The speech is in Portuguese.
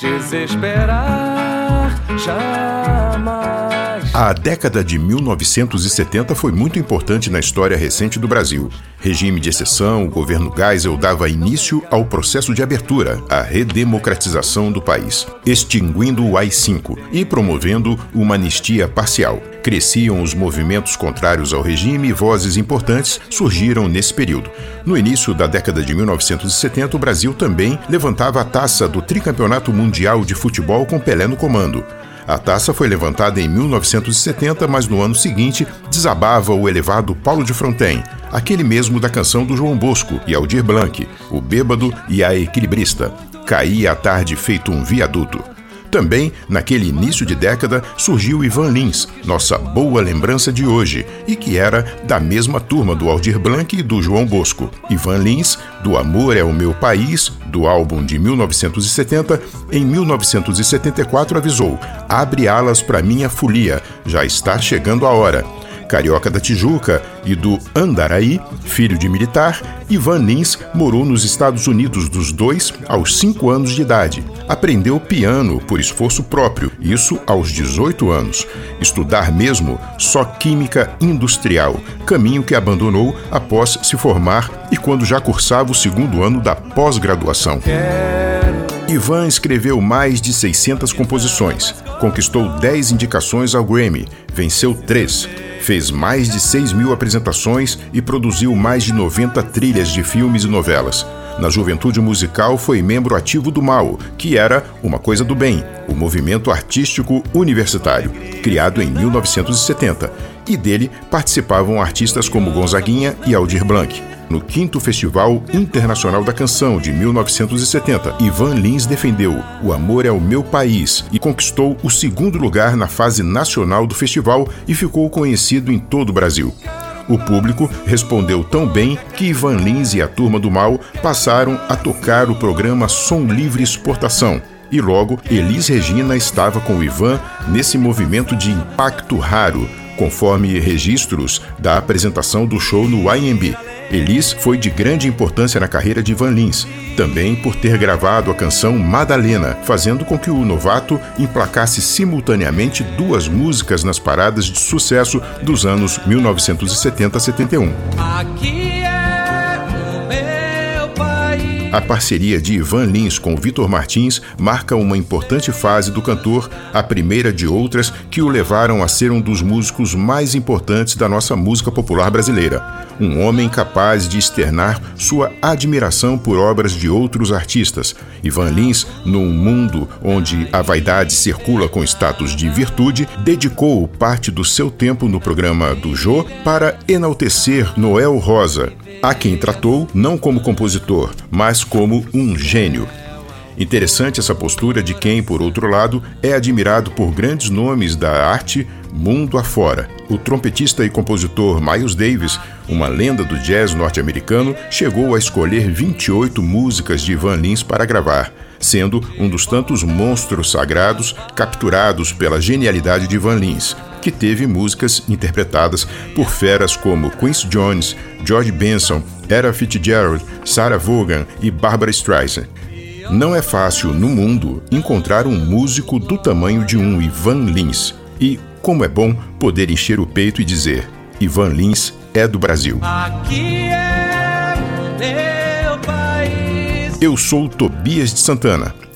Desesperar jamais. A década de 1970 foi muito importante na história recente do Brasil. Regime de exceção, o governo Geisel dava início ao processo de abertura, a redemocratização do país, extinguindo o AI-5 e promovendo uma anistia parcial. Cresciam os movimentos contrários ao regime e vozes importantes surgiram nesse período. No início da década de 1970, o Brasil também levantava a taça do tricampeonato mundial de futebol com Pelé no comando. A taça foi levantada em 1970, mas no ano seguinte desabava o elevado Paulo de Fronten, aquele mesmo da canção do João Bosco e Aldir Blanc, o bêbado e a equilibrista. Caía a tarde feito um viaduto. Também, naquele início de década, surgiu Ivan Lins, nossa boa lembrança de hoje, e que era da mesma turma do Aldir Blanc e do João Bosco. Ivan Lins, do Amor é o Meu País, do álbum de 1970, em 1974 avisou: Abre alas para minha folia, já está chegando a hora carioca da Tijuca, e do Andaraí, filho de militar, Ivan Lins morou nos Estados Unidos dos dois aos 5 anos de idade. Aprendeu piano por esforço próprio, isso aos 18 anos. Estudar mesmo só química industrial, caminho que abandonou após se formar e quando já cursava o segundo ano da pós-graduação. Ivan escreveu mais de 600 composições, conquistou 10 indicações ao Grammy, venceu 3 Fez mais de 6 mil apresentações e produziu mais de 90 trilhas de filmes e novelas. Na juventude musical, foi membro ativo do MAU, que era Uma Coisa do Bem, o movimento artístico universitário, criado em 1970, e dele participavam artistas como Gonzaguinha e Aldir Blanc. No quinto Festival Internacional da Canção de 1970, Ivan Lins defendeu O Amor é o Meu País e conquistou o segundo lugar na fase nacional do festival e ficou conhecido em todo o Brasil. O público respondeu tão bem que Ivan Lins e a Turma do Mal passaram a tocar o programa Som Livre Exportação. E logo, Elis Regina estava com o Ivan nesse movimento de impacto raro, conforme registros da apresentação do show no IMB. Elis foi de grande importância na carreira de Van Lins, também por ter gravado a canção Madalena, fazendo com que o novato emplacasse simultaneamente duas músicas nas paradas de sucesso dos anos 1970-71. A parceria de Ivan Lins com Vitor Martins marca uma importante fase do cantor, a primeira de outras que o levaram a ser um dos músicos mais importantes da nossa música popular brasileira. Um homem capaz de externar sua admiração por obras de outros artistas. Ivan Lins, num mundo onde a vaidade circula com status de virtude, dedicou parte do seu tempo no programa do Jô para enaltecer Noel Rosa, a quem tratou não como compositor, mas como um gênio. Interessante essa postura de quem, por outro lado, é admirado por grandes nomes da arte mundo afora. O trompetista e compositor Miles Davis, uma lenda do jazz norte-americano, chegou a escolher 28 músicas de Van Lins para gravar, sendo um dos tantos monstros sagrados capturados pela genialidade de Van Lins, que teve músicas interpretadas por feras como Quincy Jones, George Benson, Ella Fitzgerald, Sarah Vaughan e Barbara Streisand. Não é fácil no mundo encontrar um músico do tamanho de um Ivan Lins. E como é bom poder encher o peito e dizer: Ivan Lins é do Brasil. Aqui é meu país. Eu sou Tobias de Santana